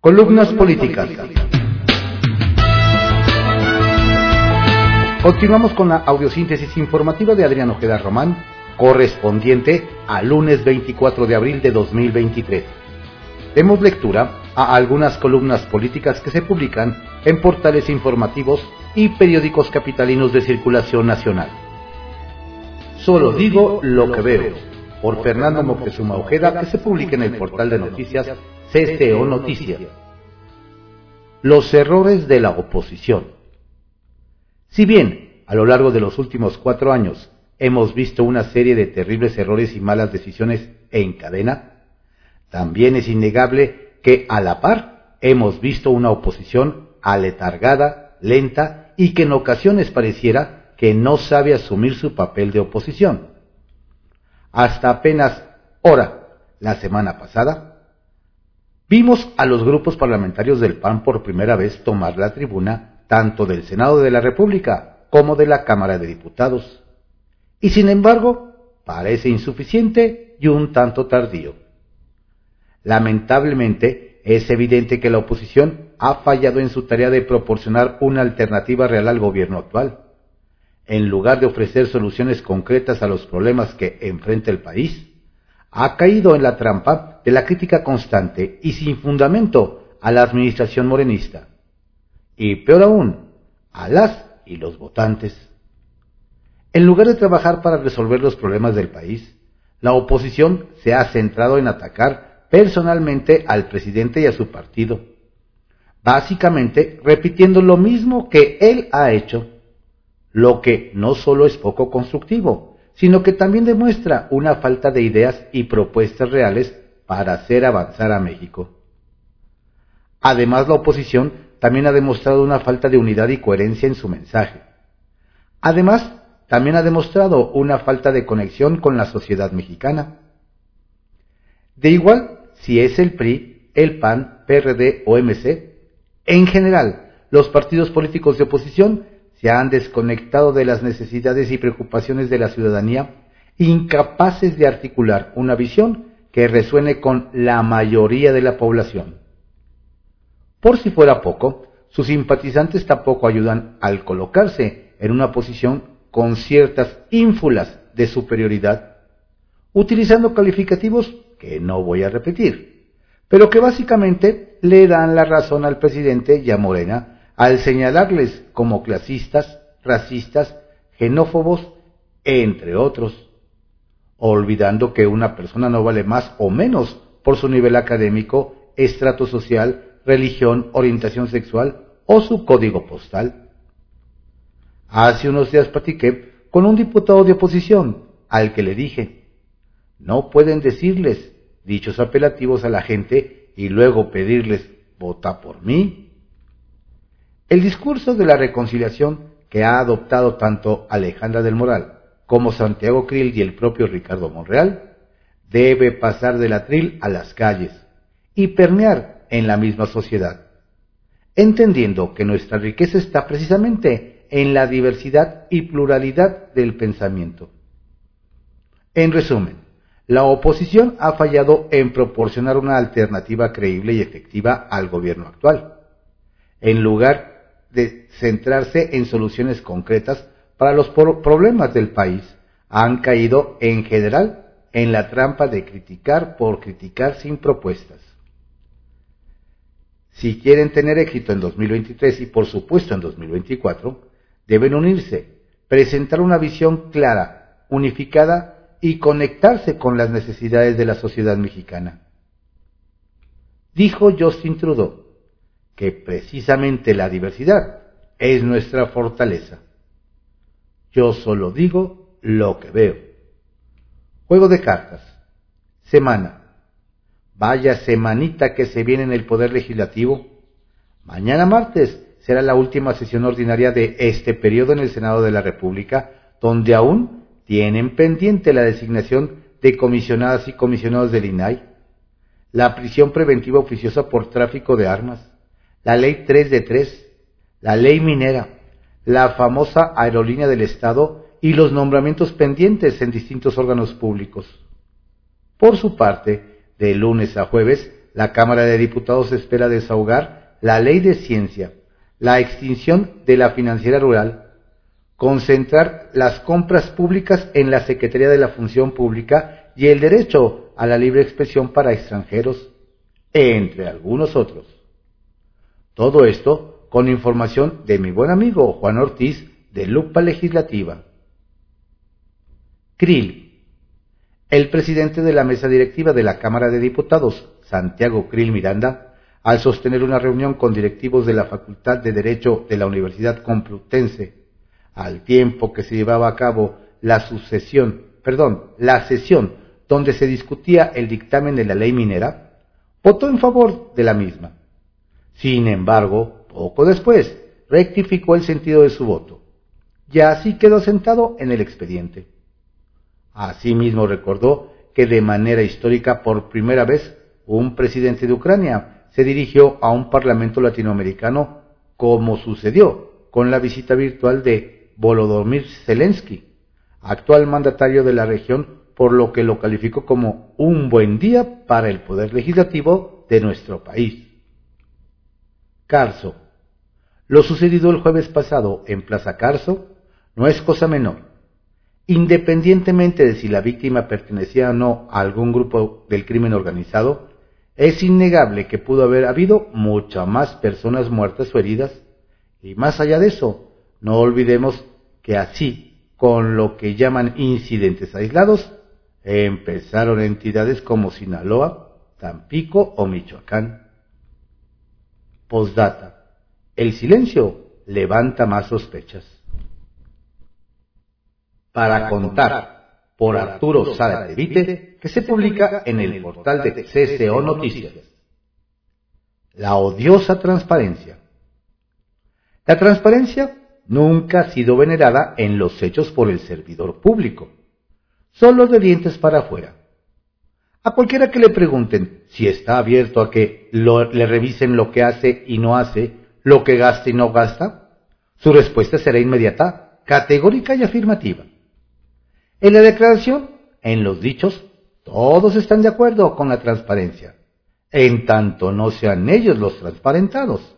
Columnas políticas. Continuamos con la audiosíntesis informativa de Adrián Ojeda Román, correspondiente al lunes 24 de abril de 2023. Demos lectura a algunas columnas políticas que se publican en portales informativos y periódicos capitalinos de circulación nacional. Solo digo lo que veo, por Fernando Moctezuma Ojeda, que se publica en el portal de noticias CCO Noticias. Los errores de la oposición. Si bien a lo largo de los últimos cuatro años hemos visto una serie de terribles errores y malas decisiones en cadena, también es innegable que a la par hemos visto una oposición aletargada, lenta y que en ocasiones pareciera que no sabe asumir su papel de oposición. Hasta apenas hora la semana pasada, vimos a los grupos parlamentarios del PAN por primera vez tomar la tribuna tanto del Senado de la República como de la Cámara de Diputados. Y sin embargo, parece insuficiente y un tanto tardío. Lamentablemente, es evidente que la oposición ha fallado en su tarea de proporcionar una alternativa real al gobierno actual. En lugar de ofrecer soluciones concretas a los problemas que enfrenta el país, ha caído en la trampa de la crítica constante y sin fundamento a la administración morenista. Y peor aún, a las y los votantes. En lugar de trabajar para resolver los problemas del país, la oposición se ha centrado en atacar personalmente al presidente y a su partido, básicamente repitiendo lo mismo que él ha hecho, lo que no solo es poco constructivo, sino que también demuestra una falta de ideas y propuestas reales para hacer avanzar a México. Además, la oposición también ha demostrado una falta de unidad y coherencia en su mensaje. Además, también ha demostrado una falta de conexión con la sociedad mexicana. De igual, si es el PRI, el PAN, PRD o MC, en general, los partidos políticos de oposición se han desconectado de las necesidades y preocupaciones de la ciudadanía, incapaces de articular una visión que resuene con la mayoría de la población. Por si fuera poco, sus simpatizantes tampoco ayudan al colocarse en una posición con ciertas ínfulas de superioridad, utilizando calificativos que no voy a repetir, pero que básicamente le dan la razón al presidente y Morena al señalarles como clasistas, racistas, xenófobos, entre otros, olvidando que una persona no vale más o menos por su nivel académico, estrato social, religión, orientación sexual o su código postal. Hace unos días platiqué con un diputado de oposición al que le dije, no pueden decirles dichos apelativos a la gente y luego pedirles vota por mí el discurso de la reconciliación que ha adoptado tanto Alejandra del Moral como Santiago Krill y el propio Ricardo Monreal debe pasar del atril a las calles y permear en la misma sociedad, entendiendo que nuestra riqueza está precisamente en la diversidad y pluralidad del pensamiento. En resumen, la oposición ha fallado en proporcionar una alternativa creíble y efectiva al gobierno actual. En lugar de centrarse en soluciones concretas para los problemas del país. Han caído en general en la trampa de criticar por criticar sin propuestas. Si quieren tener éxito en 2023 y por supuesto en 2024, deben unirse, presentar una visión clara, unificada y conectarse con las necesidades de la sociedad mexicana. Dijo Justin Trudeau, que precisamente la diversidad es nuestra fortaleza. Yo solo digo lo que veo. Juego de cartas. Semana. Vaya semanita que se viene en el Poder Legislativo. Mañana martes será la última sesión ordinaria de este periodo en el Senado de la República, donde aún tienen pendiente la designación de comisionadas y comisionados del INAI, la prisión preventiva oficiosa por tráfico de armas, la ley 3 de 3, la ley minera, la famosa aerolínea del Estado y los nombramientos pendientes en distintos órganos públicos. Por su parte, de lunes a jueves, la Cámara de Diputados espera desahogar la ley de ciencia, la extinción de la financiera rural, concentrar las compras públicas en la Secretaría de la Función Pública y el derecho a la libre expresión para extranjeros, entre algunos otros. Todo esto con información de mi buen amigo Juan Ortiz de Lupa Legislativa. Krill. El presidente de la mesa directiva de la Cámara de Diputados, Santiago Krill Miranda, al sostener una reunión con directivos de la Facultad de Derecho de la Universidad Complutense, al tiempo que se llevaba a cabo la sucesión, perdón, la sesión donde se discutía el dictamen de la ley minera, votó en favor de la misma. Sin embargo, poco después, rectificó el sentido de su voto. Y así quedó sentado en el expediente. Asimismo recordó que de manera histórica por primera vez un presidente de Ucrania se dirigió a un parlamento latinoamericano como sucedió con la visita virtual de Volodymyr Zelensky, actual mandatario de la región, por lo que lo calificó como un buen día para el poder legislativo de nuestro país. Carso. Lo sucedido el jueves pasado en Plaza Carso no es cosa menor Independientemente de si la víctima pertenecía o no a algún grupo del crimen organizado, es innegable que pudo haber habido muchas más personas muertas o heridas. Y más allá de eso, no olvidemos que así, con lo que llaman incidentes aislados, empezaron entidades como Sinaloa, Tampico o Michoacán. Postdata. El silencio levanta más sospechas para contar por Arturo Vite, que se publica en el portal de CCO Noticias. La odiosa transparencia. La transparencia nunca ha sido venerada en los hechos por el servidor público, solo de dientes para afuera. A cualquiera que le pregunten si está abierto a que le revisen lo que hace y no hace, lo que gasta y no gasta, su respuesta será inmediata, categórica y afirmativa. En la declaración, en los dichos, todos están de acuerdo con la transparencia, en tanto no sean ellos los transparentados.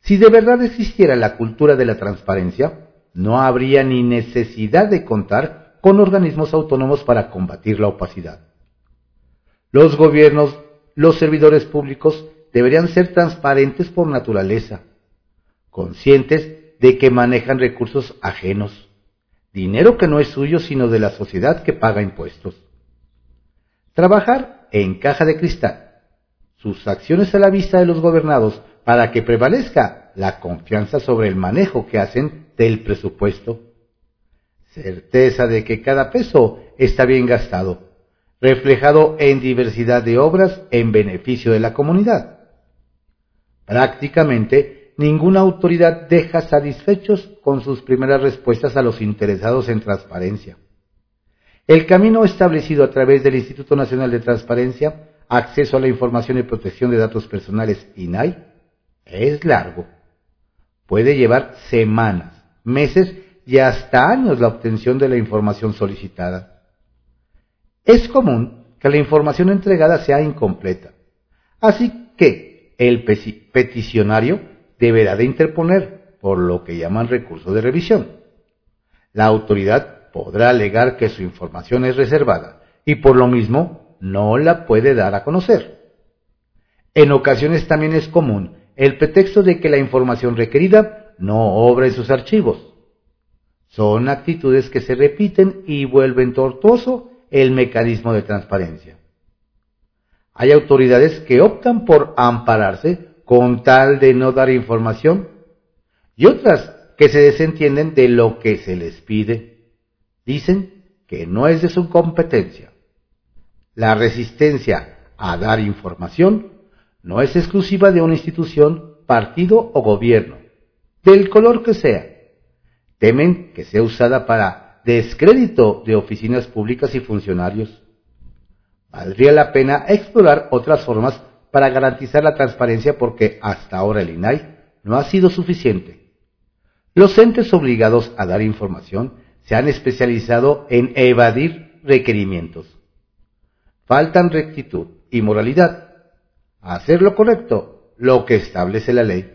Si de verdad existiera la cultura de la transparencia, no habría ni necesidad de contar con organismos autónomos para combatir la opacidad. Los gobiernos, los servidores públicos deberían ser transparentes por naturaleza, conscientes de que manejan recursos ajenos dinero que no es suyo sino de la sociedad que paga impuestos. Trabajar en caja de cristal, sus acciones a la vista de los gobernados para que prevalezca la confianza sobre el manejo que hacen del presupuesto. Certeza de que cada peso está bien gastado, reflejado en diversidad de obras en beneficio de la comunidad. Prácticamente ninguna autoridad deja satisfechos con sus primeras respuestas a los interesados en transparencia. El camino establecido a través del Instituto Nacional de Transparencia, Acceso a la Información y Protección de Datos Personales, INAI, es largo. Puede llevar semanas, meses y hasta años la obtención de la información solicitada. Es común que la información entregada sea incompleta. Así que el peticionario deberá de interponer por lo que llaman recurso de revisión. La autoridad podrá alegar que su información es reservada y por lo mismo no la puede dar a conocer. En ocasiones también es común el pretexto de que la información requerida no obra en sus archivos. Son actitudes que se repiten y vuelven tortuoso el mecanismo de transparencia. Hay autoridades que optan por ampararse con tal de no dar información, y otras que se desentienden de lo que se les pide. Dicen que no es de su competencia. La resistencia a dar información no es exclusiva de una institución, partido o gobierno, del color que sea. Temen que sea usada para descrédito de oficinas públicas y funcionarios. Valdría la pena explorar otras formas para garantizar la transparencia porque hasta ahora el INAI no ha sido suficiente. Los entes obligados a dar información se han especializado en evadir requerimientos. Faltan rectitud y moralidad. hacer lo correcto, lo que establece la ley.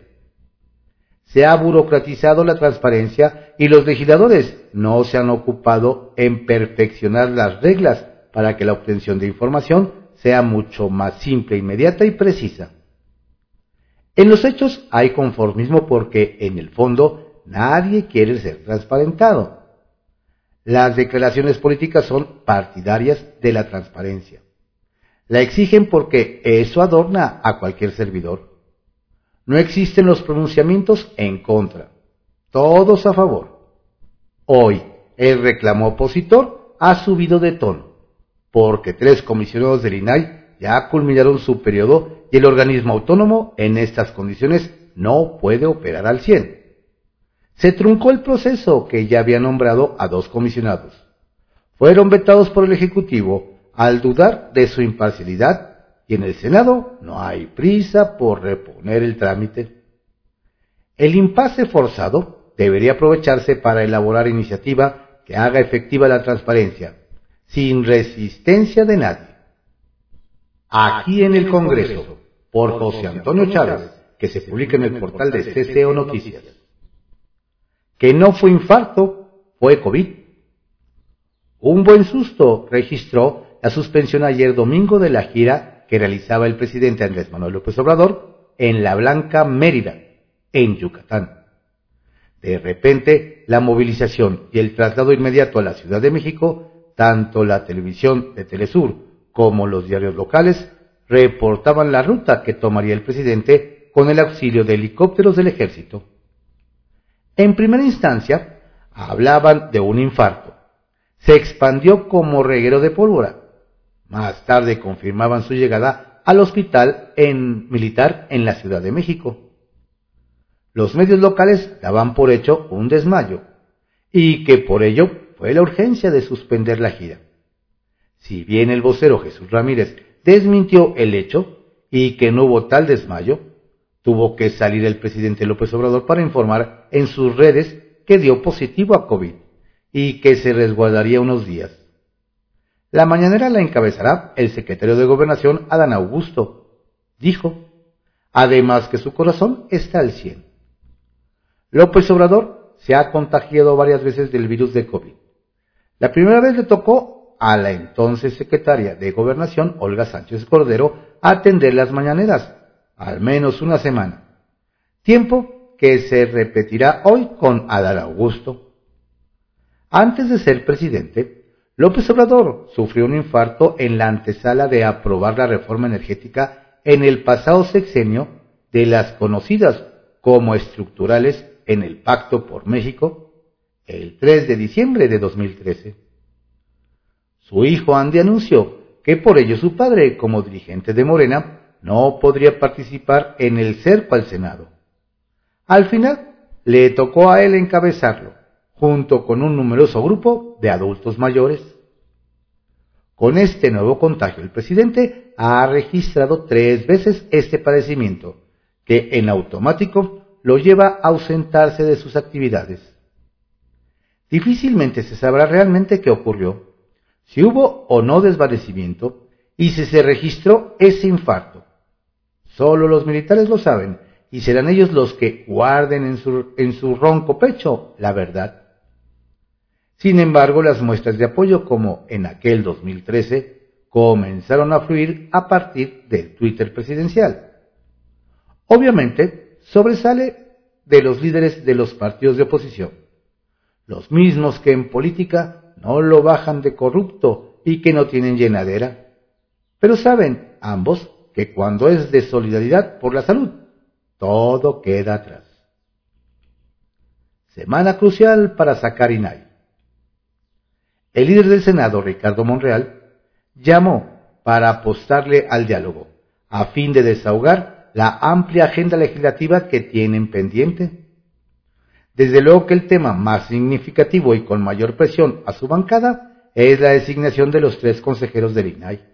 Se ha burocratizado la transparencia y los legisladores no se han ocupado en perfeccionar las reglas para que la obtención de información sea mucho más simple, inmediata y precisa. En los hechos hay conformismo porque, en el fondo, nadie quiere ser transparentado. Las declaraciones políticas son partidarias de la transparencia. La exigen porque eso adorna a cualquier servidor. No existen los pronunciamientos en contra, todos a favor. Hoy, el reclamo opositor ha subido de tono, porque tres comisionados del INAI ya culminaron su periodo y el organismo autónomo en estas condiciones no puede operar al 100. Se truncó el proceso que ya había nombrado a dos comisionados. Fueron vetados por el Ejecutivo al dudar de su imparcialidad y en el Senado no hay prisa por reponer el trámite. El impasse forzado debería aprovecharse para elaborar iniciativa que haga efectiva la transparencia, sin resistencia de nadie. Aquí en el Congreso, por José Antonio Chávez, que se publica en el portal de CCO Noticias. Que no fue infarto, fue COVID. Un buen susto registró la suspensión ayer domingo de la gira que realizaba el presidente Andrés Manuel López Obrador en la Blanca Mérida, en Yucatán. De repente, la movilización y el traslado inmediato a la Ciudad de México, tanto la televisión de Telesur como los diarios locales, reportaban la ruta que tomaría el presidente con el auxilio de helicópteros del ejército. En primera instancia, hablaban de un infarto. Se expandió como reguero de pólvora más tarde confirmaban su llegada al hospital en, militar en la Ciudad de México. Los medios locales daban por hecho un desmayo y que por ello fue la urgencia de suspender la gira. Si bien el vocero Jesús Ramírez desmintió el hecho y que no hubo tal desmayo, tuvo que salir el presidente López Obrador para informar en sus redes que dio positivo a COVID y que se resguardaría unos días. La mañanera la encabezará el secretario de Gobernación, Adán Augusto. Dijo, además que su corazón está al cien. López Obrador se ha contagiado varias veces del virus de COVID. La primera vez le tocó a la entonces secretaria de Gobernación, Olga Sánchez Cordero, atender las mañaneras, al menos una semana. Tiempo que se repetirá hoy con Adán Augusto. Antes de ser presidente, López Obrador sufrió un infarto en la antesala de aprobar la reforma energética en el pasado sexenio de las conocidas como estructurales en el Pacto por México el 3 de diciembre de 2013. Su hijo Andy anunció que por ello su padre, como dirigente de Morena, no podría participar en el cerco al Senado. Al final, le tocó a él encabezarlo junto con un numeroso grupo de adultos mayores. Con este nuevo contagio, el presidente ha registrado tres veces este padecimiento, que en automático lo lleva a ausentarse de sus actividades. Difícilmente se sabrá realmente qué ocurrió, si hubo o no desvanecimiento y si se registró ese infarto. Solo los militares lo saben y serán ellos los que guarden en su, en su ronco pecho la verdad. Sin embargo, las muestras de apoyo, como en aquel 2013, comenzaron a fluir a partir del Twitter presidencial. Obviamente, sobresale de los líderes de los partidos de oposición, los mismos que en política no lo bajan de corrupto y que no tienen llenadera, pero saben ambos que cuando es de solidaridad por la salud, todo queda atrás. Semana crucial para sacar INAI. El líder del Senado, Ricardo Monreal, llamó para apostarle al diálogo, a fin de desahogar la amplia agenda legislativa que tienen pendiente. Desde luego que el tema más significativo y con mayor presión a su bancada es la designación de los tres consejeros del INAI.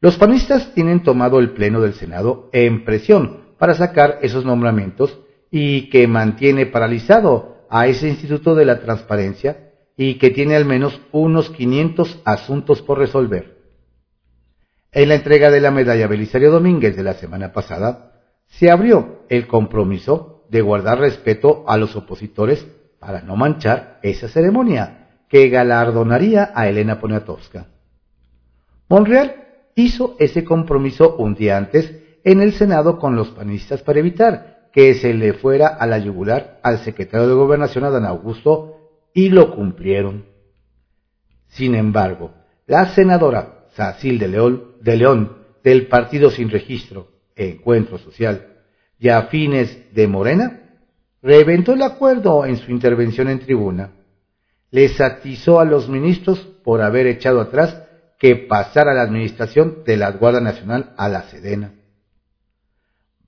Los panistas tienen tomado el Pleno del Senado en presión para sacar esos nombramientos y que mantiene paralizado a ese Instituto de la Transparencia y que tiene al menos unos 500 asuntos por resolver. En la entrega de la medalla Belisario Domínguez de la semana pasada, se abrió el compromiso de guardar respeto a los opositores para no manchar esa ceremonia que galardonaría a Elena Poniatowska. Monreal hizo ese compromiso un día antes en el Senado con los panistas para evitar que se le fuera a la yugular al secretario de Gobernación Adán Augusto y lo cumplieron. Sin embargo, la senadora Sacil de León, de León del Partido Sin Registro, Encuentro Social, y a fines de Morena, reventó el acuerdo en su intervención en tribuna. Les atizó a los ministros por haber echado atrás que pasara la administración de la Guardia Nacional a la Sedena.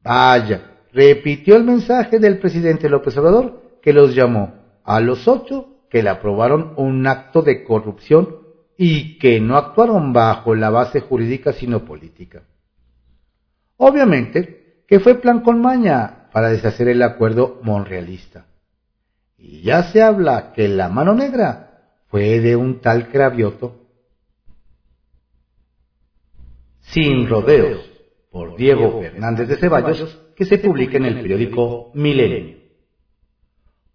Vaya, repitió el mensaje del presidente López Obrador que los llamó a los ocho que le aprobaron un acto de corrupción y que no actuaron bajo la base jurídica sino política. Obviamente que fue plan con maña para deshacer el acuerdo monrealista. Y ya se habla que la mano negra fue de un tal Cravioto. Sin rodeos, por Diego Fernández de Ceballos, que se publica en el periódico Milenio.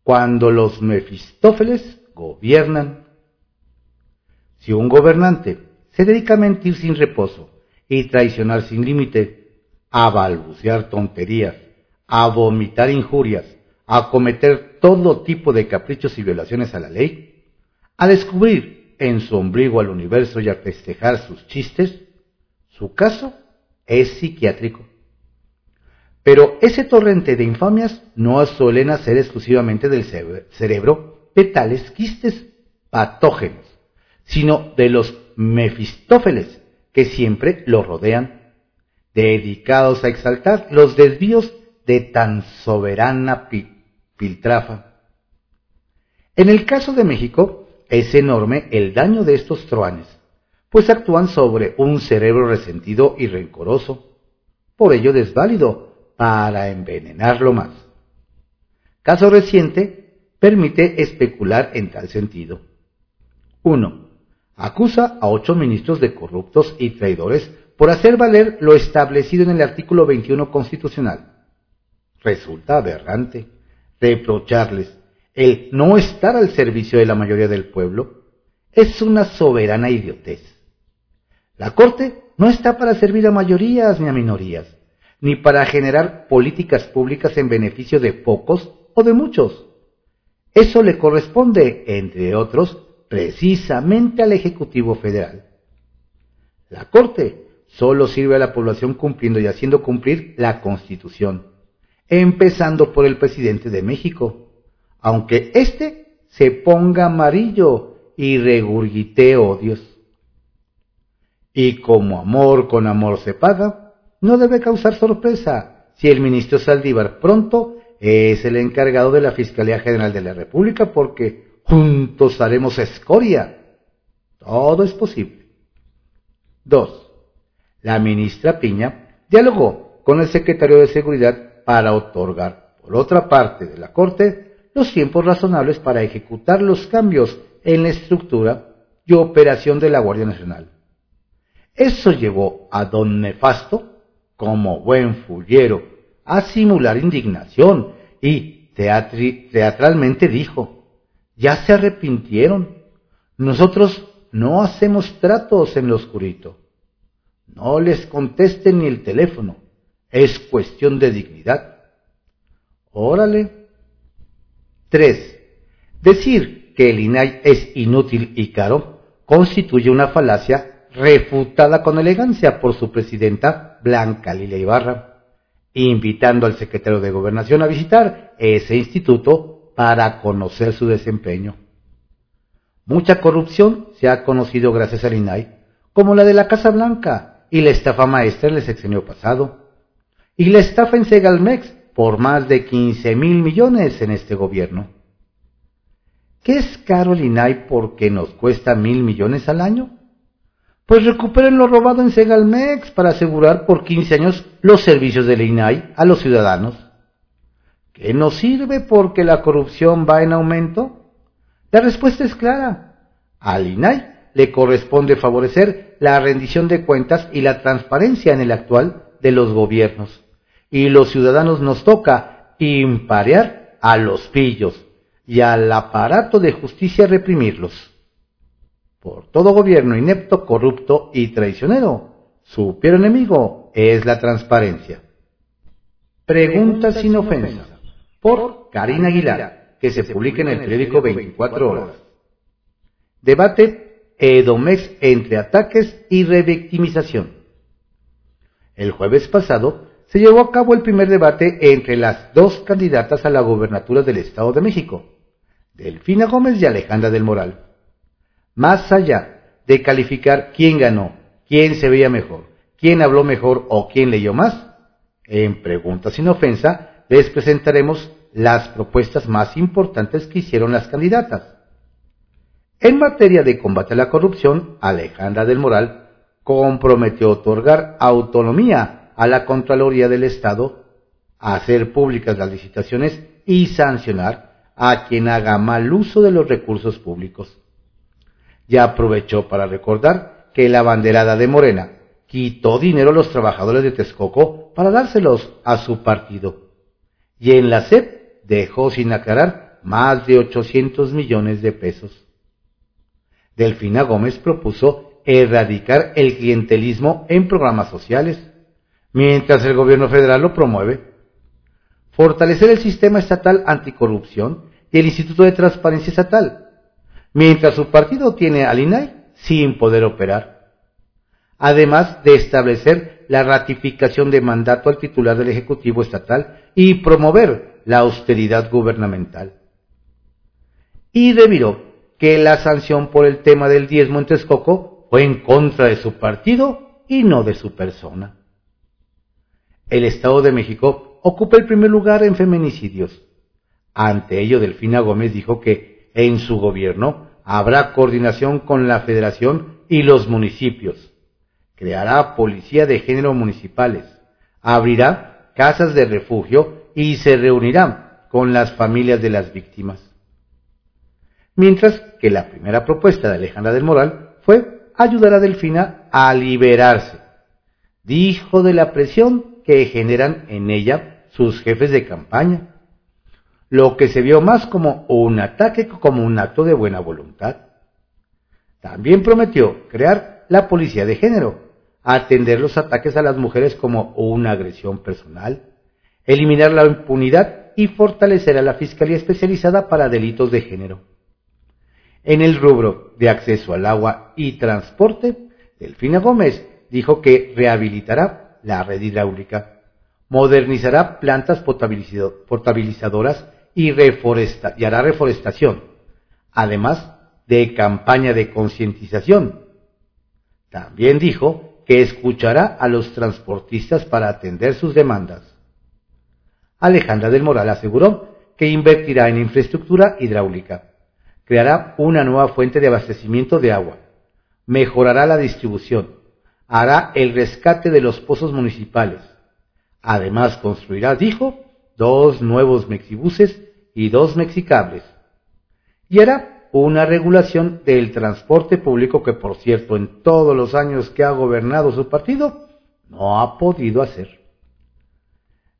Cuando los Mefistófeles gobiernan, si un gobernante se dedica a mentir sin reposo y traicionar sin límite, a balbucear tonterías, a vomitar injurias, a cometer todo tipo de caprichos y violaciones a la ley, a descubrir en su ombligo al universo y a festejar sus chistes, su caso es psiquiátrico. Pero ese torrente de infamias no suelen ser exclusivamente del cerebro de tales quistes patógenos sino de los Mefistófeles que siempre lo rodean, dedicados a exaltar los desvíos de tan soberana piltrafa. En el caso de México, es enorme el daño de estos troanes, pues actúan sobre un cerebro resentido y rencoroso, por ello desválido para envenenarlo más. Caso reciente permite especular en tal sentido. 1 acusa a ocho ministros de corruptos y traidores por hacer valer lo establecido en el artículo 21 constitucional. Resulta aberrante reprocharles el no estar al servicio de la mayoría del pueblo. Es una soberana idiotez. La Corte no está para servir a mayorías ni a minorías, ni para generar políticas públicas en beneficio de pocos o de muchos. Eso le corresponde, entre otros, precisamente al Ejecutivo Federal. La Corte solo sirve a la población cumpliendo y haciendo cumplir la Constitución, empezando por el presidente de México, aunque éste se ponga amarillo y regurgite odios. Y como amor con amor se paga, no debe causar sorpresa si el ministro Saldívar pronto es el encargado de la Fiscalía General de la República porque juntos haremos escoria. Todo es posible. 2. La ministra Piña dialogó con el secretario de Seguridad para otorgar, por otra parte de la Corte, los tiempos razonables para ejecutar los cambios en la estructura y operación de la Guardia Nacional. Eso llevó a don Nefasto, como buen fullero, a simular indignación y teatralmente dijo, ya se arrepintieron. Nosotros no hacemos tratos en lo oscurito. No les contesten ni el teléfono. Es cuestión de dignidad. Órale. 3. Decir que el INAI es inútil y caro constituye una falacia refutada con elegancia por su presidenta Blanca Lilia Ibarra, invitando al secretario de Gobernación a visitar ese instituto para conocer su desempeño. Mucha corrupción se ha conocido gracias al INAI, como la de la Casa Blanca y la estafa maestra en el sexenio pasado, y la estafa en Segalmex por más de 15 mil millones en este gobierno. ¿Qué es caro el INAI porque nos cuesta mil millones al año? Pues recuperen lo robado en Segalmex para asegurar por 15 años los servicios del INAI a los ciudadanos ¿Qué nos sirve porque la corrupción va en aumento? La respuesta es clara. Al INAI le corresponde favorecer la rendición de cuentas y la transparencia en el actual de los gobiernos. Y los ciudadanos nos toca imparear a los pillos y al aparato de justicia reprimirlos. Por todo gobierno inepto, corrupto y traicionero, su peor enemigo es la transparencia. Pregunta sin ofensa. Por Karina Aguilar, que se publica en el periódico 24 horas. Debate Edomex entre ataques y revictimización. El jueves pasado se llevó a cabo el primer debate entre las dos candidatas a la gobernatura del Estado de México, Delfina Gómez y Alejandra del Moral. Más allá de calificar quién ganó, quién se veía mejor, quién habló mejor o quién leyó más, en Preguntas sin Ofensa les presentaremos las propuestas más importantes que hicieron las candidatas. En materia de combate a la corrupción, Alejandra del Moral comprometió otorgar autonomía a la Contraloría del Estado, hacer públicas las licitaciones y sancionar a quien haga mal uso de los recursos públicos. Ya aprovechó para recordar que la banderada de Morena quitó dinero a los trabajadores de Texcoco para dárselos a su partido. Y en la SEP dejó sin aclarar más de 800 millones de pesos. Delfina Gómez propuso erradicar el clientelismo en programas sociales, mientras el gobierno federal lo promueve. Fortalecer el sistema estatal anticorrupción y el Instituto de Transparencia Estatal, mientras su partido tiene al INAI sin poder operar además de establecer la ratificación de mandato al titular del Ejecutivo Estatal y promover la austeridad gubernamental. Y que la sanción por el tema del diezmo en Texcoco fue en contra de su partido y no de su persona. El Estado de México ocupa el primer lugar en feminicidios. Ante ello, Delfina Gómez dijo que en su gobierno habrá coordinación con la Federación y los municipios creará policía de género municipales, abrirá casas de refugio y se reunirá con las familias de las víctimas. Mientras que la primera propuesta de Alejandra del Moral fue ayudar a Delfina a liberarse. Dijo de la presión que generan en ella sus jefes de campaña, lo que se vio más como un ataque que como un acto de buena voluntad. También prometió crear la policía de género, atender los ataques a las mujeres como una agresión personal, eliminar la impunidad y fortalecer a la Fiscalía Especializada para Delitos de Género. En el rubro de acceso al agua y transporte, Delfina Gómez dijo que rehabilitará la red hidráulica, modernizará plantas potabilizadoras y, y hará reforestación, además de campaña de concientización. También dijo que escuchará a los transportistas para atender sus demandas. Alejandra del Moral aseguró que invertirá en infraestructura hidráulica, creará una nueva fuente de abastecimiento de agua, mejorará la distribución, hará el rescate de los pozos municipales. Además construirá, dijo, dos nuevos mexibuses y dos mexicables. Y hará una regulación del transporte público que, por cierto, en todos los años que ha gobernado su partido, no ha podido hacer.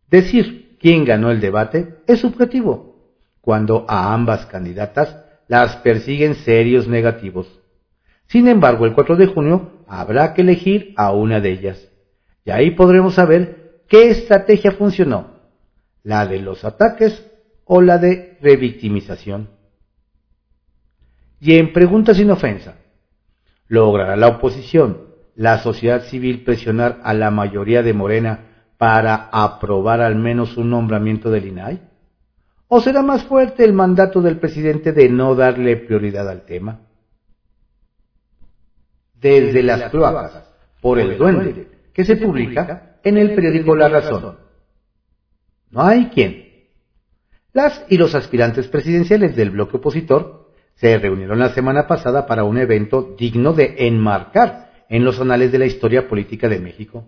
Decir quién ganó el debate es subjetivo, cuando a ambas candidatas las persiguen serios negativos. Sin embargo, el 4 de junio habrá que elegir a una de ellas, y ahí podremos saber qué estrategia funcionó, la de los ataques o la de revictimización. Y en preguntas sin ofensa, ¿logrará la oposición, la sociedad civil presionar a la mayoría de Morena para aprobar al menos un nombramiento del INAI? ¿O será más fuerte el mandato del presidente de no darle prioridad al tema? Desde las cloacas, por el duende, que se publica en el periódico La Razón. No hay quien. Las y los aspirantes presidenciales del bloque opositor se reunieron la semana pasada para un evento digno de enmarcar en los anales de la historia política de México.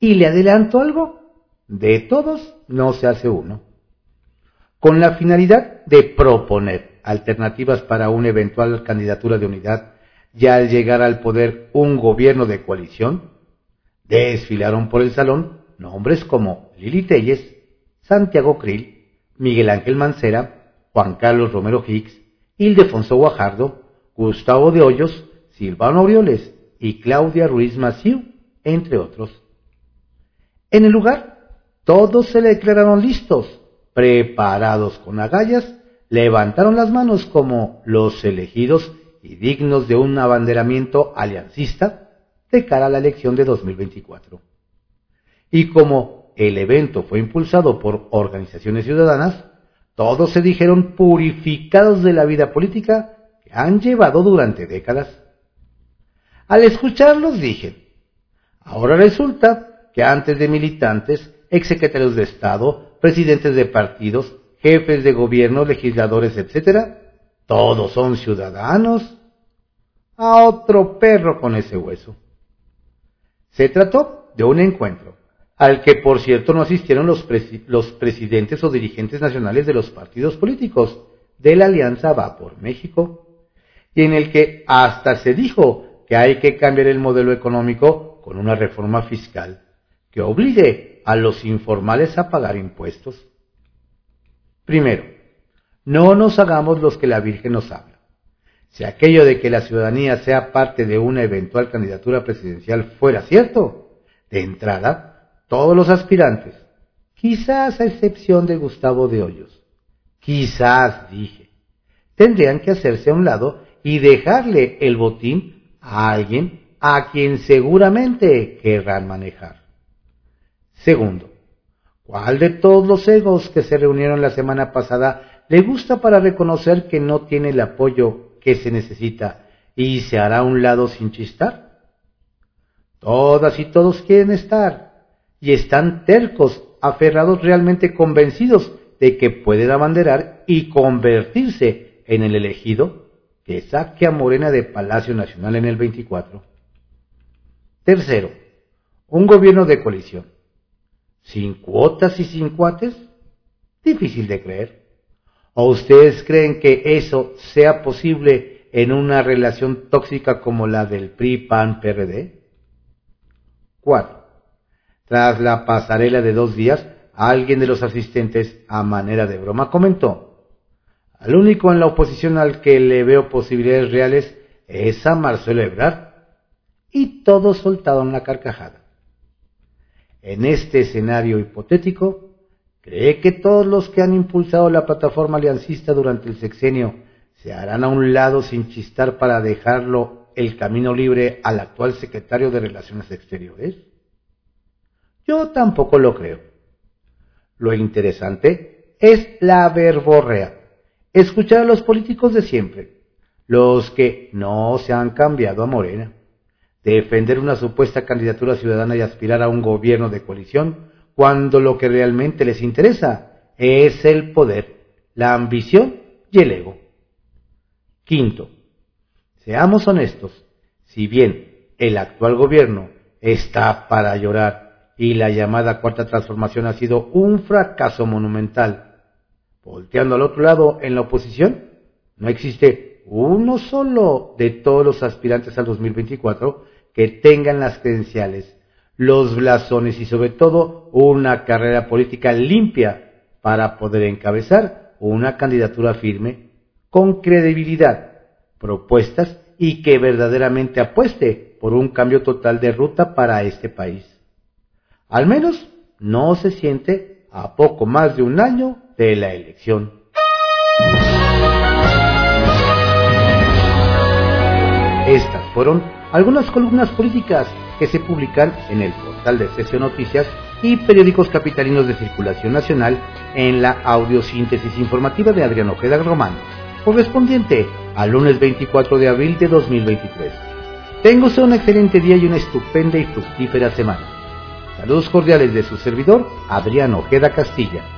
¿Y le adelanto algo? De todos no se hace uno. Con la finalidad de proponer alternativas para una eventual candidatura de unidad y al llegar al poder un gobierno de coalición, desfilaron por el salón nombres como Lili Telles, Santiago Krill, Miguel Ángel Mancera, Juan Carlos Romero Hicks, Ildefonso Guajardo, Gustavo de Hoyos, Silvano Orioles y Claudia Ruiz Maciú, entre otros. En el lugar, todos se le declararon listos, preparados con agallas, levantaron las manos como los elegidos y dignos de un abanderamiento aliancista de cara a la elección de 2024. Y como el evento fue impulsado por organizaciones ciudadanas, todos se dijeron purificados de la vida política que han llevado durante décadas. Al escucharlos dije, ahora resulta que antes de militantes, exsecretarios de Estado, presidentes de partidos, jefes de gobierno, legisladores, etc., todos son ciudadanos. A otro perro con ese hueso. Se trató de un encuentro al que por cierto no asistieron los, presidentes o dirigentes nacionales de los partidos políticos de la Alianza Va por México, y en el que hasta se dijo que hay que cambiar el modelo económico con una reforma fiscal que obligue a los informales a pagar impuestos. Primero, no nos hagamos los que la Virgen nos habla. Si aquello de que la ciudadanía sea parte de una eventual candidatura presidencial fuera cierto, de entrada, todos los aspirantes, quizás a excepción de Gustavo de Hoyos, quizás, dije, tendrían que hacerse a un lado y dejarle el botín a alguien a quien seguramente querrán manejar. Segundo, ¿cuál de todos los egos que se reunieron la semana pasada le gusta para reconocer que no tiene el apoyo que se necesita y se hará a un lado sin chistar? Todas y todos quieren estar, y están tercos, aferrados realmente convencidos de que pueden abanderar y convertirse en el elegido que saque a Morena de Palacio Nacional en el 24. Tercero, un gobierno de coalición. ¿Sin cuotas y sin cuates? Difícil de creer. ¿O ustedes creen que eso sea posible en una relación tóxica como la del PRI-PAN-PRD? Cuatro. Tras la pasarela de dos días, alguien de los asistentes, a manera de broma, comentó, al único en la oposición al que le veo posibilidades reales es a Marcelo Ebrard. Y todos soltaron la carcajada. En este escenario hipotético, ¿cree que todos los que han impulsado la plataforma aliancista durante el sexenio se harán a un lado sin chistar para dejarlo el camino libre al actual secretario de Relaciones Exteriores? Yo tampoco lo creo. Lo interesante es la verborrea. Escuchar a los políticos de siempre, los que no se han cambiado a Morena, defender una supuesta candidatura ciudadana y aspirar a un gobierno de coalición, cuando lo que realmente les interesa es el poder, la ambición y el ego. Quinto, seamos honestos, si bien el actual gobierno está para llorar y la llamada cuarta transformación ha sido un fracaso monumental. Volteando al otro lado, en la oposición, no existe uno solo de todos los aspirantes al 2024 que tengan las credenciales, los blasones y sobre todo una carrera política limpia para poder encabezar una candidatura firme, con credibilidad, propuestas y que verdaderamente apueste por un cambio total de ruta para este país. Al menos no se siente a poco más de un año de la elección. Fueron algunas columnas políticas que se publican en el portal de Sesio Noticias y periódicos capitalinos de circulación nacional en la audiosíntesis informativa de Adrián Ojeda Román, correspondiente al lunes 24 de abril de 2023. Tengo un excelente día y una estupenda y fructífera semana. Saludos cordiales de su servidor, Adrián Ojeda Castilla.